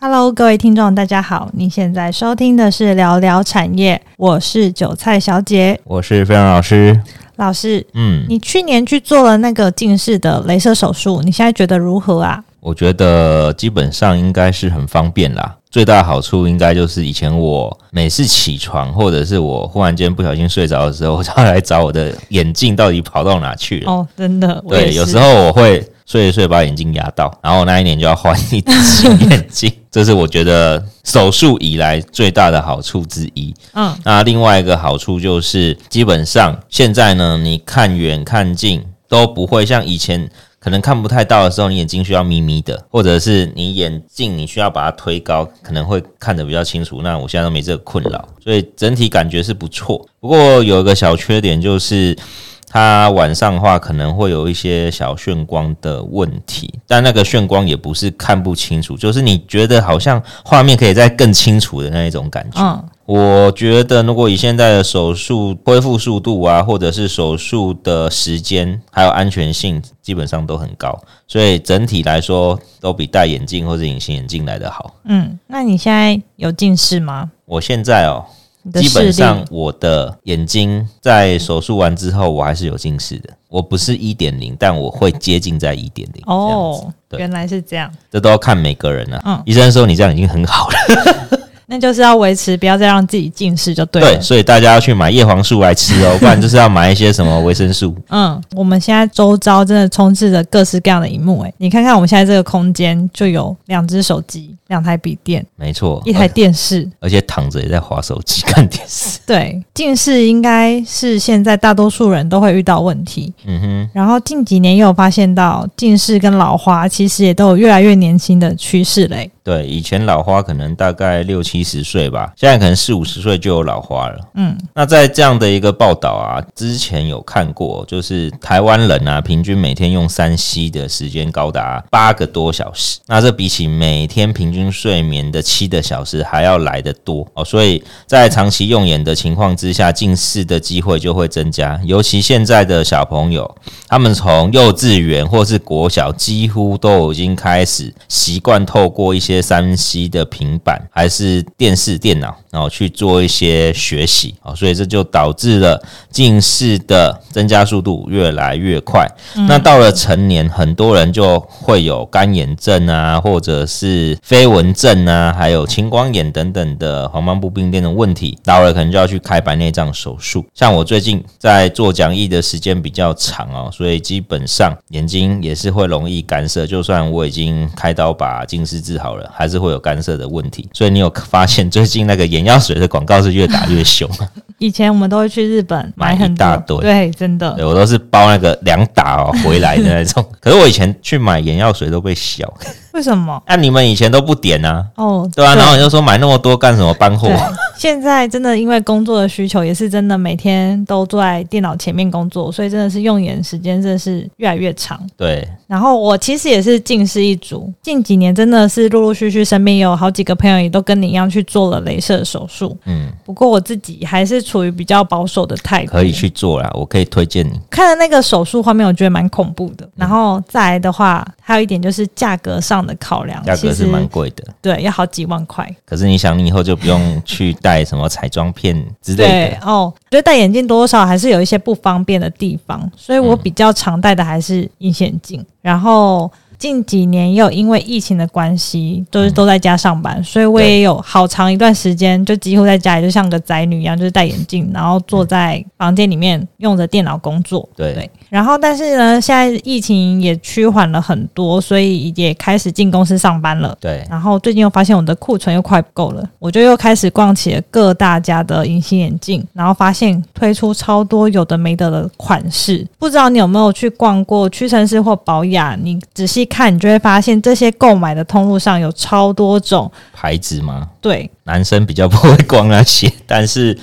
Hello，各位听众，大家好，你现在收听的是聊聊产业，我是韭菜小姐，我是飞扬老师。老师，嗯，你去年去做了那个近视的镭射手术，你现在觉得如何啊？我觉得基本上应该是很方便啦。最大的好处应该就是以前我每次起床，或者是我忽然间不小心睡着的时候，我就要来找我的眼镜到底跑到哪去了。哦，真的，对，有时候我会睡一睡把眼睛压到，然后那一年就要换一只新眼镜。这是我觉得手术以来最大的好处之一。嗯，那另外一个好处就是，基本上现在呢，你看远看近都不会像以前。可能看不太到的时候，你眼睛需要眯眯的，或者是你眼镜你需要把它推高，可能会看得比较清楚。那我现在都没这个困扰，所以整体感觉是不错。不过有一个小缺点就是，它晚上的话可能会有一些小眩光的问题，但那个眩光也不是看不清楚，就是你觉得好像画面可以再更清楚的那一种感觉。嗯。我觉得，如果以现在的手术恢复速度啊，或者是手术的时间，还有安全性，基本上都很高，所以整体来说都比戴眼镜或者隐形眼镜来得好。嗯，那你现在有近视吗？我现在哦，基本上我的眼睛在手术完之后，我还是有近视的。我不是一点零，但我会接近在一点零。哦，原来是这样，这都要看每个人啊。嗯，医生说你这样已经很好了。那就是要维持，不要再让自己近视就对了。对，所以大家要去买叶黄素来吃哦，不然就是要买一些什么维生素。嗯，我们现在周遭真的充斥着各式各样的荧幕，诶，你看看我们现在这个空间就有两只手机、两台笔电，没错，一台电视，而且躺着也在划手机看电视。对，近视应该是现在大多数人都会遇到问题。嗯哼，然后近几年又有发现到近视跟老花其实也都有越来越年轻的趋势嘞。对，以前老花可能大概六七十岁吧，现在可能四五十岁就有老花了。嗯，那在这样的一个报道啊，之前有看过，就是台湾人啊，平均每天用三 C 的时间高达八个多小时，那这比起每天平均睡眠的七个小时还要来得多哦。所以在长期用眼的情况之下，近视的机会就会增加。尤其现在的小朋友，他们从幼稚园或是国小，几乎都已经开始习惯透过一些。三 C 的平板还是电视、电脑，然后去做一些学习啊，所以这就导致了近视的增加速度越来越快。嗯。那到了成年，很多人就会有干眼症啊，或者是飞蚊症啊，还有青光眼等等的黄斑部病变的问题。到了可能就要去开白内障手术。像我最近在做讲义的时间比较长哦，所以基本上眼睛也是会容易干涩。就算我已经开刀把近视治好了。还是会有干涉的问题，所以你有发现最近那个眼药水的广告是越打越凶。以前我们都会去日本买很大堆，对，真的，对，我都是包那个两打哦回来的那种。可是我以前去买眼药水都被笑。为什么？那、啊、你们以前都不点啊？哦，对啊，然后你就说买那么多干什么搬货？现在真的因为工作的需求，也是真的每天都坐在电脑前面工作，所以真的是用眼时间真的是越来越长。对。然后我其实也是近视一族，近几年真的是陆陆续续身边有好几个朋友也都跟你一样去做了镭射手术。嗯。不过我自己还是处于比较保守的态度。可以去做啦，我可以推荐你。看了那个手术画面，我觉得蛮恐怖的。然后再来的话，还有一点就是价格上的考量，价格是蛮贵的，对，要好几万块。可是你想，你以后就不用去戴什么彩妆片之类的。对哦，觉得戴眼镜多多少少还是有一些不方便的地方，所以我比较常戴的还是隐形眼镜，然后。近几年又因为疫情的关系，都是都在家上班，嗯，所以我也有好长一段时间就几乎在家里，就像个宅女一样，就是戴眼镜，然后坐在房间里面用着电脑工作。对，对，然后但是呢，现在疫情也趋缓了很多，所以也开始进公司上班了。对，然后最近又发现我的库存又快不够了，我就又开始逛起了各大家的隐形眼镜，然后发现推出超多有的没的的款式，不知道你有没有去逛过屈臣氏或宝雅？你仔细。看，你就会发现这些购买的通路上有超多种牌子吗？对，男生比较不会逛那些，但是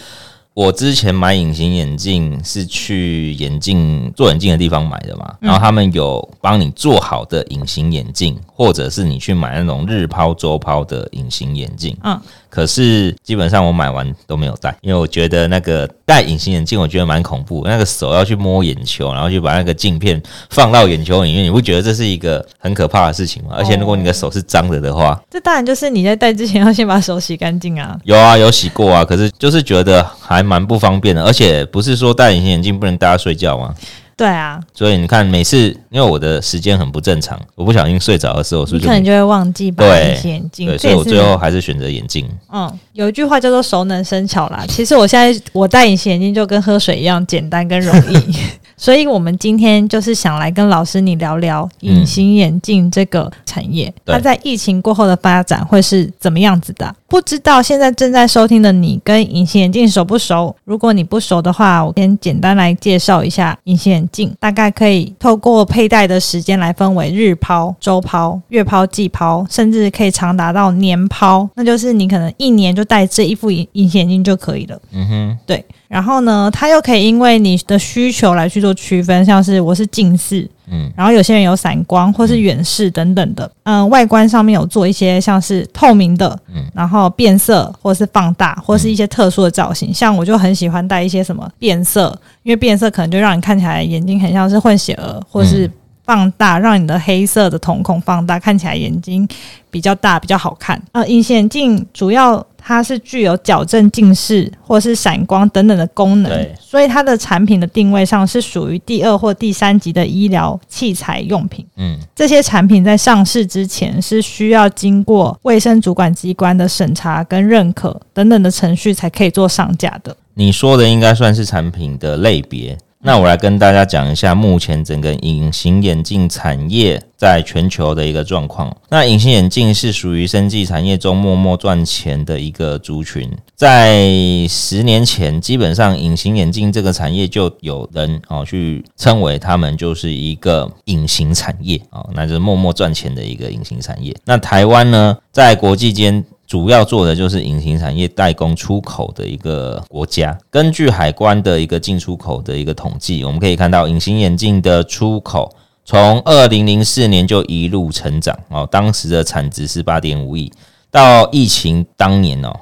我之前买隐形眼镜是去眼镜做眼镜的地方买的嘛，然后他们有帮你做好的隐形眼镜，或者是你去买那种日抛、周抛的隐形眼镜。嗯。可是基本上我买完都没有戴，因为我觉得那个戴隐形眼镜，我觉得蛮恐怖。那个手要去摸眼球，然后就把那个镜片放到眼球里面，你不觉得这是一个很可怕的事情吗？而且如果你的手是脏的的话，这当然就是你在戴之前要先把手洗干净啊。有啊，有洗过啊，可是就是觉得还蛮不方便的。而且不是说戴隐形眼镜不能大家睡觉吗？对啊，所以你看，每次因为我的时间很不正常，我不小心睡着的时候，是不是可能就会忘记把隐形眼镜？对，所以我最后还是选择眼镜。嗯，有一句话叫做“熟能生巧”啦。其实我现在我戴隐形眼镜就跟喝水一样简单跟容易。所以，我们今天就是想来跟老师你聊聊隐形眼镜这个产业，嗯、它在疫情过后的发展会是怎么样子的？不知道现在正在收听的你跟隐形眼镜熟不熟？如果你不熟的话，我先简单来介绍一下隐形眼镜。大概可以透过佩戴的时间来分为日抛、周抛、月抛、季抛，甚至可以长达到年抛。那就是你可能一年就戴这一副隐隐形眼镜就可以了。嗯哼，对。然后呢，它又可以因为你的需求来去做区分，像是我是近视，嗯，然后有些人有散光或是远视等等的，嗯、呃，外观上面有做一些像是透明的，嗯，然后变色或是放大或是一些特殊的造型，像我就很喜欢戴一些什么变色，因为变色可能就让你看起来眼睛很像是混血儿，或是放大让你的黑色的瞳孔放大，看起来眼睛比较大比较好看。呃，隐形眼镜主要。它是具有矫正近视或是闪光等等的功能，所以它的产品的定位上是属于第二或第三级的医疗器材用品。嗯，这些产品在上市之前是需要经过卫生主管机关的审查跟认可等等的程序才可以做上架的。你说的应该算是产品的类别。那我来跟大家讲一下目前整个隐形眼镜产业在全球的一个状况。那隐形眼镜是属于生技产业中默默赚钱的一个族群。在十年前，基本上隐形眼镜这个产业就有人哦去称为他们就是一个隐形产业哦，那就是默默赚钱的一个隐形产业。那台湾呢，在国际间。主要做的就是隐形产业代工出口的一个国家。根据海关的一个进出口的一个统计，我们可以看到隐形眼镜的出口从二零零四年就一路成长哦，当时的产值是八点五亿，到疫情当年哦，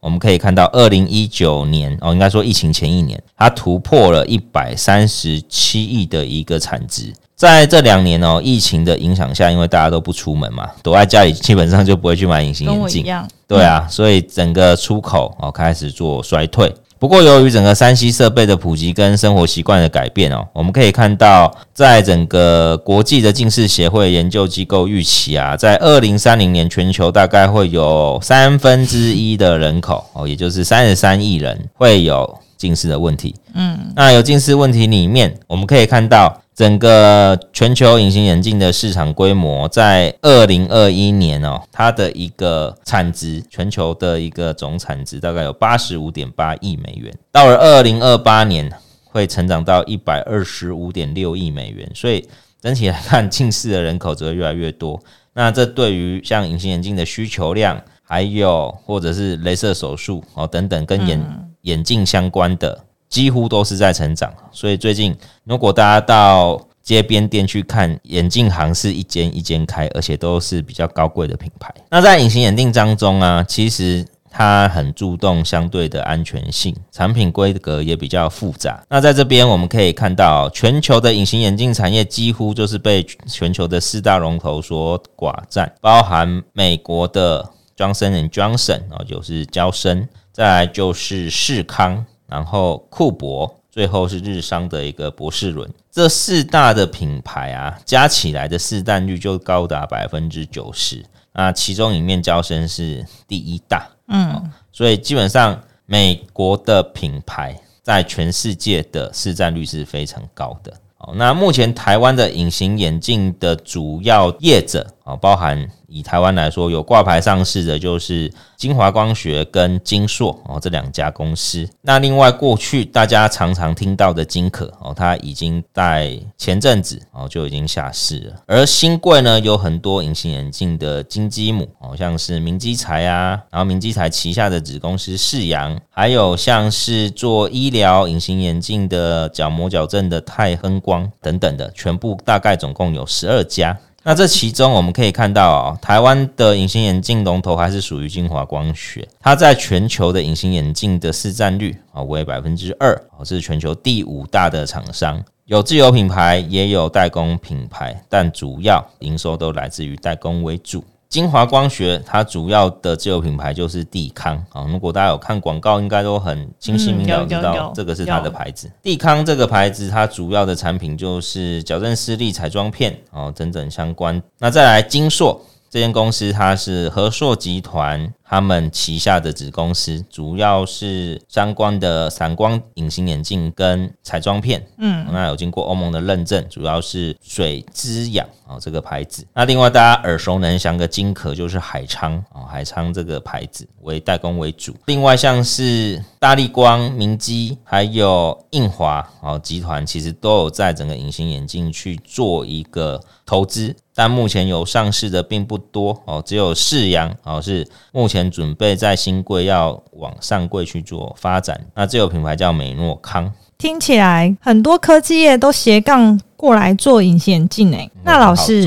我们可以看到二零一九年哦，应该说疫情前一年，它突破了一百三十七亿的一个产值。在这两年哦，疫情的影响下，因为大家都不出门嘛，躲在家里，基本上就不会去买隐形眼镜。对啊，所以整个出口哦开始做衰退。不过，由于整个 3C 设备的普及跟生活习惯的改变哦，我们可以看到，在整个国际的近视协会研究机构预期啊，在二零三零年，全球大概会有三分之一的人口哦，也就是三十三亿人会有近视的问题。嗯，那有近视问题里面，我们可以看到。整个全球隐形眼镜的市场规模，在二零二一年哦，它的一个产值，全球的一个总产值大概有八十五点八亿美元。到了二零二八年，会成长到一百二十五点六亿美元。所以整体来看，近视的人口只会越来越多。那这对于像隐形眼镜的需求量，还有或者是雷射手术哦等等，跟眼眼镜相关的。几乎都是在成长，所以最近如果大家到街边店去看，眼镜行是一间一间开，而且都是比较高贵的品牌。那在隐形眼镜当中啊，其实它很注重相对的安全性，产品规格也比较复杂。那在这边我们可以看到，全球的隐形眼镜产业几乎就是被全球的四大龙头所寡占，包含美国的 Johnson & Johnson 哦，就是娇生，再来就是视康。然后库博，最后是日商的一个博士伦，这四大的品牌啊，加起来的市占率就高达百分之九十。那其中里面交生是第一大，嗯，所以基本上美国的品牌在全世界的市占率是非常高的。那目前台湾的隐形眼镜的主要业者啊，包含以台湾来说，有挂牌上市的就是晶华光学跟金硕哦这两家公司。那另外过去大家常常听到的金可哦，它已经在前阵子哦就已经下市了。而新贵呢，有很多隐形眼镜的金基母哦，像是明基材啊，然后明基材旗下的子公司世扬，还有像是做医疗隐形眼镜的角膜矫正的泰亨光等等的，全部大概总共有十二家。那这其中我们可以看到哦，台湾的隐形眼镜龙头还是属于金华光学，它在全球的隐形眼镜的市占率啊为百分之二，是全球第五大的厂商，有自有品牌也有代工品牌，但主要营收都来自于代工为主。晶华光学它主要的自有品牌就是帝康啊，如果大家有看广告，应该都很清晰明了知道这个是它的牌子。帝康这个牌子，它主要的产品就是矫正视力彩妆片哦，等等相关。那再来金硕。这间公司它是和硕集团他们旗下的子公司，主要是相关的散光隐形眼镜跟彩妆片。嗯，那有经过欧盟的认证，主要是水之氧啊这个牌子。那另外大家耳熟能详的金壳就是海昌啊，海昌这个牌子为代工为主。另外像是大力光、明基还有印华啊集团，其实都有在整个隐形眼镜去做一个投资。但目前有上市的并不多哦，只有世阳哦是目前准备在新贵要往上柜去做发展。那这个品牌叫美诺康，听起来很多科技业都斜杠过来做隐形眼镜诶。那老师，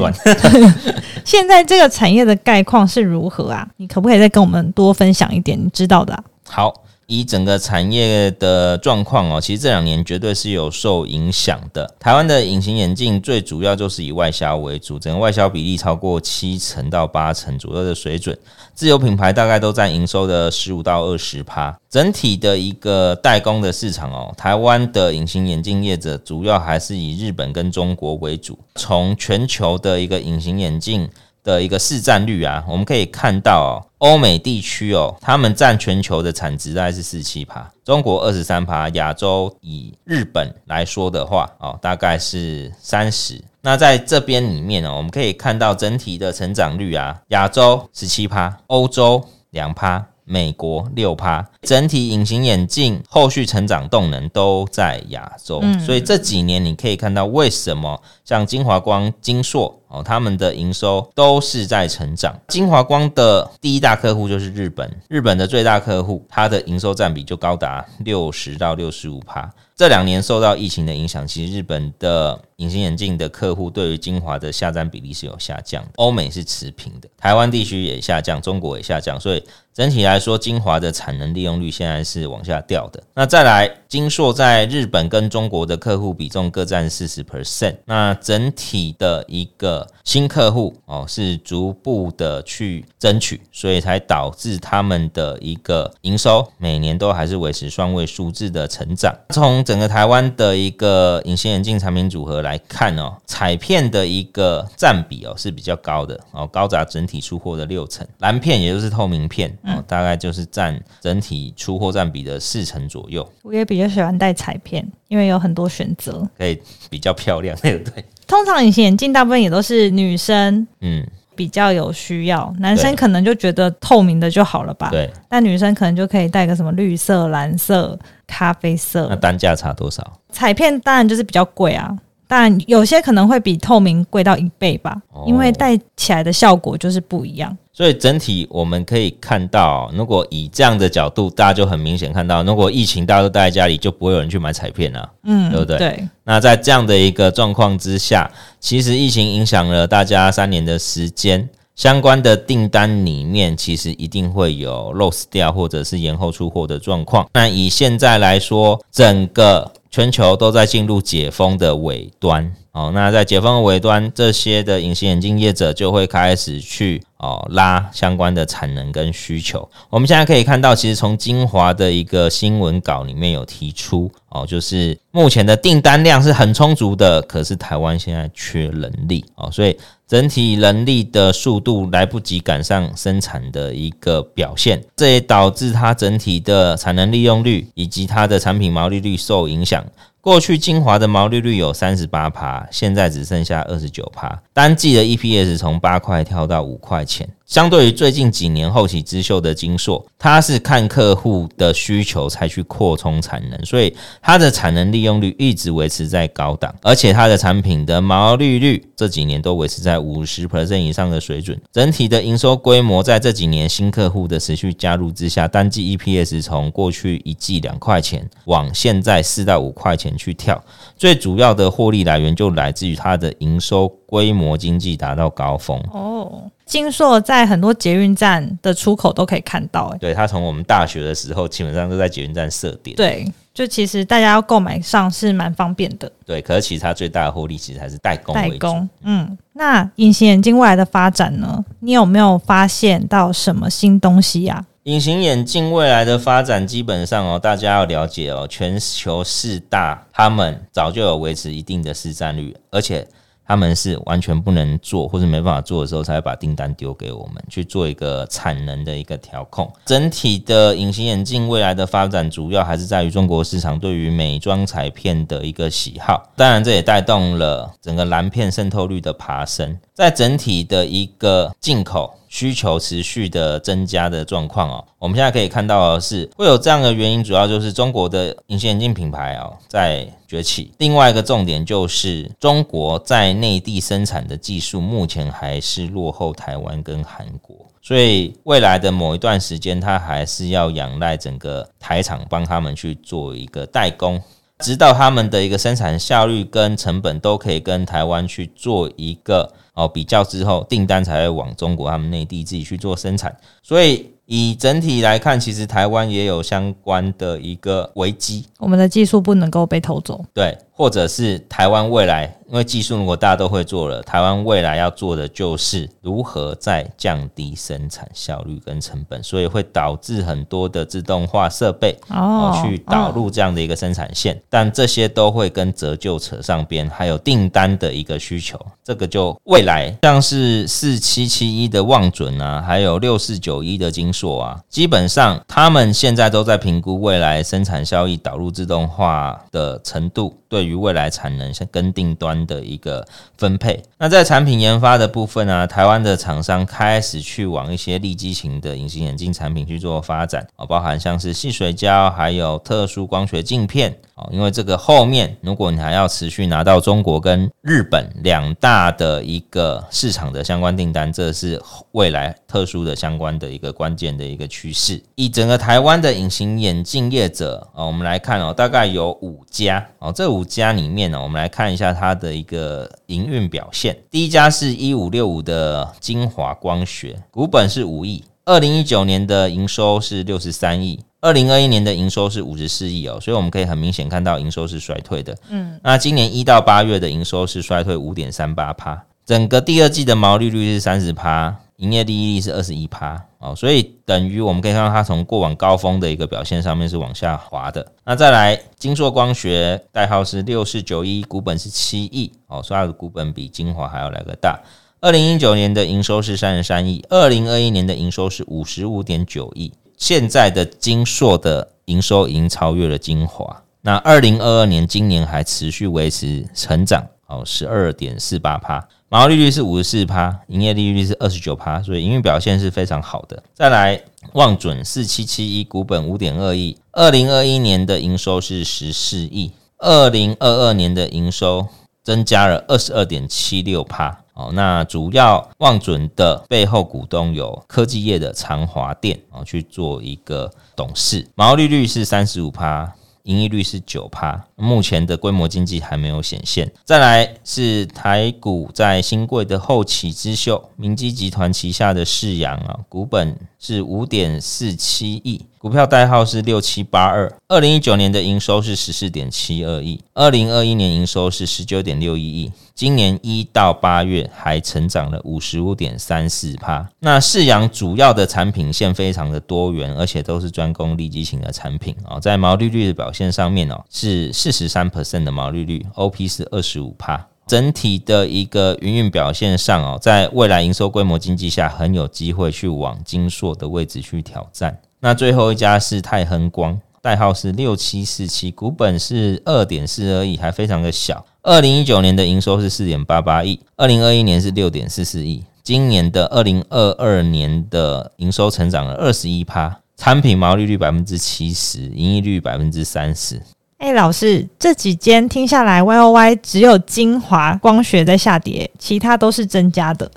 现在这个产业的概况是如何啊？你可不可以再跟我们多分享一点你知道的啊？好。以整个产业的状况哦，其实这两年绝对是有受影响的。台湾的隐形眼镜最主要就是以外销为主，整个外销比例超过七成到八成左右的水准，自有品牌大概都占营收的十五到二十趴。整体的一个代工的市场哦，台湾的隐形眼镜业者主要还是以日本跟中国为主。从全球的一个隐形眼镜的一个市占率啊，我们可以看到，欧美地区哦，他们占全球的产值大概是四七趴，中国二十三趴，亚洲以日本来说的话哦，大概是三十。那在这边里面呢，我们可以看到整体的成长率啊，亚洲十七趴，欧洲两趴。美国六趴，整体隐形眼镜后续成长动能都在亚洲，嗯，所以这几年你可以看到为什么像金华光、金硕哦，他们的营收都是在成长。金华光的第一大客户就是日本，日本的最大客户，它的营收占比就高达六十到六十五趴。这两年受到疫情的影响，其实日本的隐形眼镜的客户对于晶华的下单比例是有下降的，欧美是持平的，台湾地区也下降，中国也下降，所以整体来说，晶华的产能利用率现在是往下掉的。那再来，金硕在日本跟中国的客户比重各占四十 percent，那整体的一个新客户哦是逐步的去争取，所以才导致他们的一个营收每年都还是维持双位数字的成长。从整个台湾的一个隐形眼镜产品组合来看哦，彩片的一个占比哦是比较高的哦，高达整体出货的六成，蓝片也就是透明片哦，大概就是占整体出货占比的四成左右。我也比较喜欢戴彩片，因为有很多选择，可以比较漂亮，对不对？通常隐形眼镜大部分也都是女生，嗯。比较有需要，男生可能就觉得透明的就好了吧？对。那女生可能就可以戴个什么绿色、蓝色、咖啡色。那单价差多少？彩片当然就是比较贵啊，当然有些可能会比透明贵到一倍吧，哦，因为戴起来的效果就是不一样。所以整体我们可以看到，如果以这样的角度，大家就很明显看到，如果疫情大家都待在家里，就不会有人去买彩片啊，嗯，对不对？对。那在这样的一个状况之下，其实疫情影响了大家三年的时间，相关的订单里面其实一定会有 loss 掉或者是延后出货的状况。那以现在来说，整个全球都在进入解封的尾端。哦，那在解封的尾端，这些的隐形眼镜业者就会开始去哦拉相关的产能跟需求。我们现在可以看到，其实从精华的一个新闻稿里面有提出哦，就是目前的订单量是很充足的，可是台湾现在缺人力哦，所以整体人力的速度来不及赶上生产的一个表现，这也导致它整体的产能利用率以及它的产品毛利率受影响。过去精华的毛利率有三十八趴，现在只剩下二十九趴，单季的 EPS 从八块跳到五块钱。相对于最近几年后起之秀的精硕，它是看客户的需求才去扩充产能，所以它的产能利用率一直维持在高档，而且它的产品的毛利率这几年都维持在五十 percent 以上的水准。整体的营收规模在这几年新客户的持续加入之下，单季 EPS 从过去一季两块钱往现在四到五块钱去跳，最主要的获利来源就来自于它的营收规模经济达到高峰哦。精硕在很多捷运站的出口都可以看到，欸，对，它从我们大学的时候基本上都在捷运站设点，对，就其实大家要购买上是蛮方便的，对，可是其实它最大的获利其实还是代工，代工，嗯，那隐形眼镜未来的发展呢？你有没有发现到什么新东西呀？隐形眼镜未来的发展，基本上哦，大家要了解哦，全球四大他们早就有维持一定的市占率，而且。他们是完全不能做或者没办法做的时候，才会把订单丢给我们去做一个产能的一个调控。整体的隐形眼镜未来的发展，主要还是在于中国市场对于美妆彩片的一个喜好。当然，这也带动了整个蓝片渗透率的爬升。在整体的一个进口需求持续的增加的状况哦，我们现在可以看到的是会有这样的原因，主要就是中国的隐形眼镜品牌哦在崛起。另外一个重点就是中国在内地生产的技术目前还是落后台湾跟韩国，所以未来的某一段时间，它还是要仰赖整个台厂帮他们去做一个代工。直到他们的一个生产效率跟成本都可以跟台湾去做一个哦比较之后，订单才会往中国他们内地自己去做生产，所以。以整体来看，其实台湾也有相关的一个危机，我们的技术不能够被偷走，对，或者是台湾未来，因为技术如果大家都会做了，台湾未来要做的就是如何在降低生产效率跟成本，所以会导致很多的自动化设备哦去导入这样的一个生产线，哦、但这些都会跟折旧扯上边，还有订单的一个需求，这个就未来像是四七七一的望准啊，还有六四九一的金硕啊，基本上他们现在都在评估未来生产效益导入自动化的程度，对于未来产能像跟订端的一个分配。那在产品研发的部分呢、台湾的厂商开始去往一些利基型的隐形眼镜产品去做发展啊，包含像是细水胶，还有特殊光学镜片啊。因为这个后面，如果你还要持续拿到中国跟日本两大的一个市场的相关订单，这是未来特殊的相关的一个关键的一个趋势。以整个台湾的隐形眼镜业者啊，我们来看哦，大概有五家哦，这五家里面呢，我们来看一下它的一个营运表现。第一家是一五六五的精华光学，股本是五亿，二零一九年的营收是六十三亿。二零二一年的营收是五十四亿哦，所以我们可以很明显看到营收是衰退的。嗯，那今年一到八月的营收是衰退五点三八趴，整个第二季的毛利率是三十趴，营业利益率是二十一趴哦，所以等于我们可以看到它从过往高峰的一个表现上面是往下滑的。那再来，金硕光学代号是六四九一，股本是七亿哦，所以它的股本比精华还要来个大。二零一九年的营收是三十三亿，二零二一年的营收是五十五点九亿。现在的金硕的营收已经超越了精华，那二零二二年今年还持续维持成长，哦，十二点四八趴，毛利率是五十四趴，营业利率是二十九趴，所以营运表现是非常好的。再来，望准四七七一，股本五点二亿，二零二一年的营收是十四亿，二零二二年的营收增加了二十二点七六趴。哦，那主要望准的背后股东有科技业的长华电哦，去做一个董事，毛利率是三十五趴，盈利率是九趴，目前的规模经济还没有显现。再来是台股在新贵的后起之秀，明基集团旗下的世阳啊，股本是五点四七亿。股票代号是六七八二，二零一九年的营收是十四点七二亿，二零二一年营收是十九点六一亿，今年一到八月还成长了五十五点三四趴。那世阳主要的产品线非常的多元，而且都是专攻利基型的产品啊，在毛利率的表现上面哦，是四十三 percent 的毛利率，OP 是二十五趴。整体的一个营运表现上哦，在未来营收规模经济下，很有机会去往精硕的位置去挑战。那最后一家是泰亨光代号是六七四七，股本是二点四二亿，还非常的小。二零一九年的营收是四点八八亿，二零二一年是六点四四亿，今年的二零二二年的营收成长了二十一趴，产品毛利率百分之七十，盈利率百分之三十。哎、欸，老师，这几间听下来，Y O Y 只有精华光学在下跌，其他都是增加的。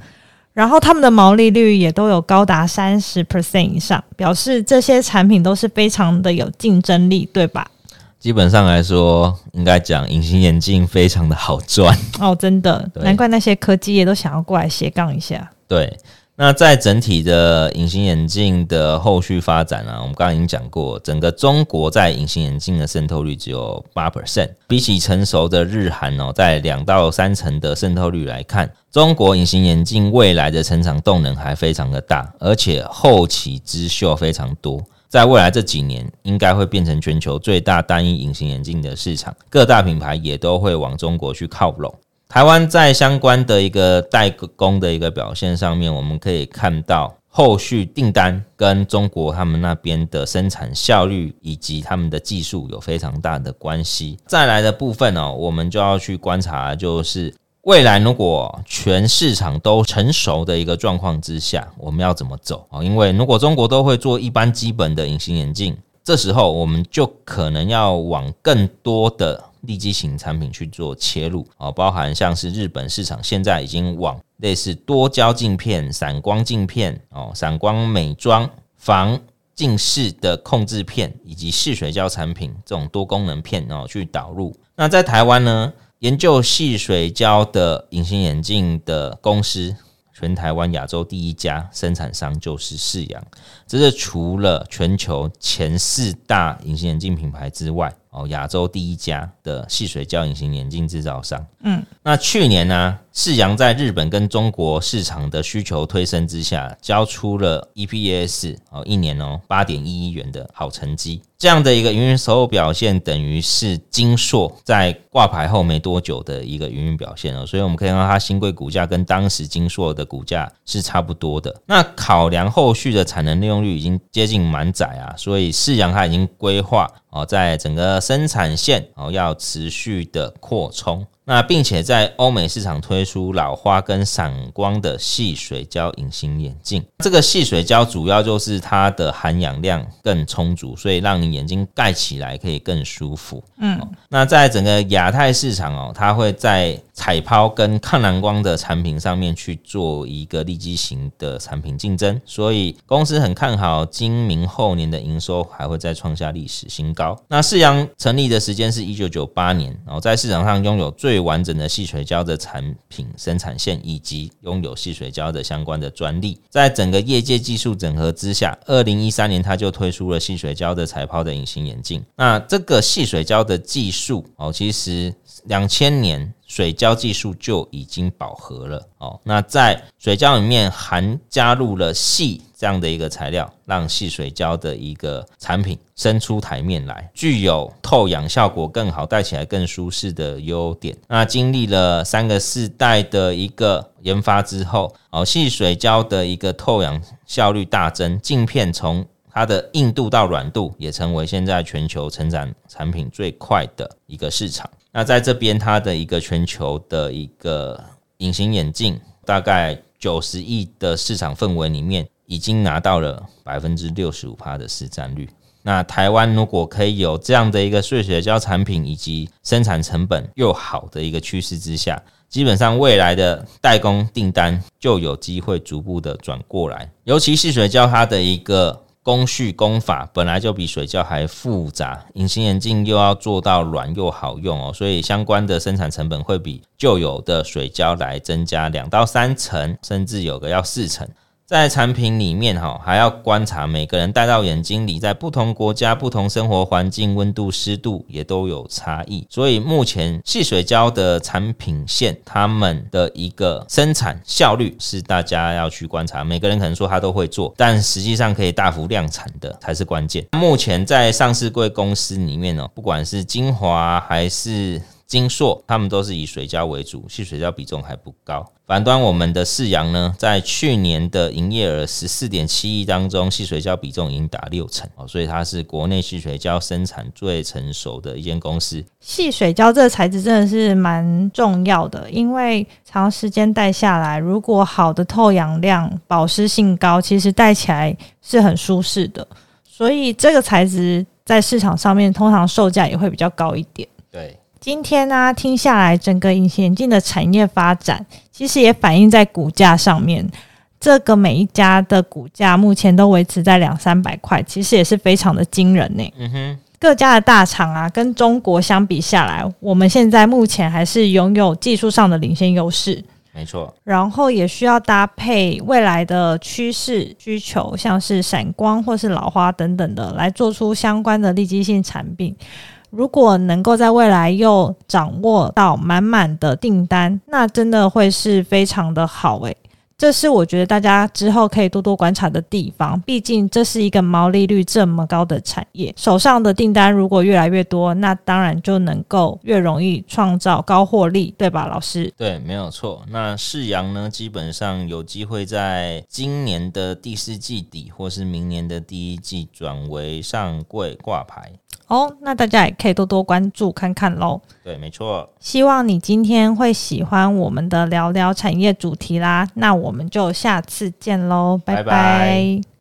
然后他们的毛利率也都有高达三十 percent 以上，表示这些产品都是非常的有竞争力，对吧？基本上来说，应该讲隐形眼镜非常的好赚哦，真的，难怪那些科技业都想要过来斜杠一下。对。那在整体的隐形眼镜的后续发展啊，我们刚刚已经讲过，整个中国在隐形眼镜的渗透率只有八 percent，比起成熟的日韩哦，在两到三成的渗透率来看，中国隐形眼镜未来的成长动能还非常的大，而且后起之秀非常多，在未来这几年应该会变成全球最大单一隐形眼镜的市场，各大品牌也都会往中国去靠拢。台湾在相关的一个代工的一个表现上面，我们可以看到后续订单跟中国他们那边的生产效率以及他们的技术有非常大的关系。再来的部分哦，我们就要去观察，就是未来如果全市场都成熟的一个状况之下，我们要怎么走啊？因为如果中国都会做一般基本的隐形眼镜，这时候我们就可能要往更多的。利基型产品去做切入啊，包含像是日本市场现在已经往类似多焦镜片、散光镜片哦、散光美妆、防近视的控制片以及细水胶产品这种多功能片哦去导入。那在台湾呢，研究细水胶的隐形眼镜的公司，全台湾亚洲第一家生产商就是世扬，这是除了全球前四大隐形眼镜品牌之外。哦，亚洲第一家的细水胶隐形眼镜制造商。嗯，那去年呢，世扬在日本跟中国市场的需求推升之下，交出了 EPS 哦，一年哦八点一亿元的好成绩。这样的一个营运收入表现，等于是金硕在挂牌后没多久的一个营运表现哦。所以我们可以看到，它新贵股价跟当时金硕的股价是差不多的。那考量后续的产能利用率已经接近满载啊，所以世扬它已经规划。哦，在整个生产线哦，要持续的扩充。那并且在欧美市场推出老花跟散光的细水胶隐形眼镜，这个细水胶主要就是它的含氧量更充足，所以让你眼睛盖起来可以更舒服。嗯，那在整个亚太市场哦，它会在彩抛跟抗蓝光的产品上面去做一个利基型的产品竞争，所以公司很看好今明后年的营收还会再创下历史新高。那世阳成立的时间是一九九八年，然后在市场上拥有最最完整的细水胶的产品生产线，以及拥有细水胶的相关的专利，在整个业界技术整合之下，二零一三年它就推出了细水胶的彩抛的隐形眼镜。那这个细水胶的技术哦，其实两千年。水胶技术就已经饱和了哦。那在水胶里面含加入了细这样的一个材料，让细水胶的一个产品伸出台面来，具有透氧效果更好、戴起来更舒适的优点。那经历了三个世代的一个研发之后，哦，细水胶的一个透氧效率大增，镜片从它的硬度到软度也成为现在全球成长产品最快的一个市场。那在这边，它的一个全球的一个隐形眼镜，大概九十亿的市场氛围里面，已经拿到了百分之六十五趴的市占率。那台湾如果可以有这样的一个碎水胶产品，以及生产成本又好的一个趋势之下，基本上未来的代工订单就有机会逐步的转过来，尤其是水胶它的一个。工序工法本来就比水胶还复杂，隐形眼镜又要做到软又好用哦，所以相关的生产成本会比旧有的水胶来增加两到三成，甚至有个要四成。在产品里面哈，还要观察每个人戴到眼睛里，在不同国家、不同生活环境、温度、湿度也都有差异。所以目前细水胶的产品线，他们的一个生产效率是大家要去观察。每个人可能说他都会做，但实际上可以大幅量产的才是关键。目前在上市贵公司里面呢，不管是精华还是晶硕，他们都是以水胶为主，细水胶比重还不高。反观我们的世阳呢，在去年的营业额十四点七亿当中，细水胶比重已经达六成哦，所以它是国内细水胶生产最成熟的一间公司。细水胶这个材质真的是蛮重要的，因为长时间戴下来，如果好的透氧量、保湿性高，其实戴起来是很舒适的。所以这个材质在市场上面通常售价也会比较高一点。对。今天呢、啊，听下来，整个隐形眼镜的产业发展，其实也反映在股价上面。这个每一家的股价目前都维持在两三百块，其实也是非常的惊人呢。嗯哼，各家的大厂啊，跟中国相比下来，我们现在目前还是拥有技术上的领先优势。没错，然后也需要搭配未来的趋势需求，像是闪光或是老花等等的，来做出相关的利基性产品。如果能够在未来又掌握到满满的订单，那真的会是非常的好诶。这是我觉得大家之后可以多多观察的地方，毕竟这是一个毛利率这么高的产业，手上的订单如果越来越多，那当然就能够越容易创造高获利，对吧，老师？对，没有错。那世扬呢，基本上有机会在今年的第四季底，或是明年的第一季转为上柜挂牌。哦，那大家也可以多多关注看看喽。对，没错。希望你今天会喜欢我们的聊聊产业主题啦。那我们就下次见喽，拜拜。拜拜。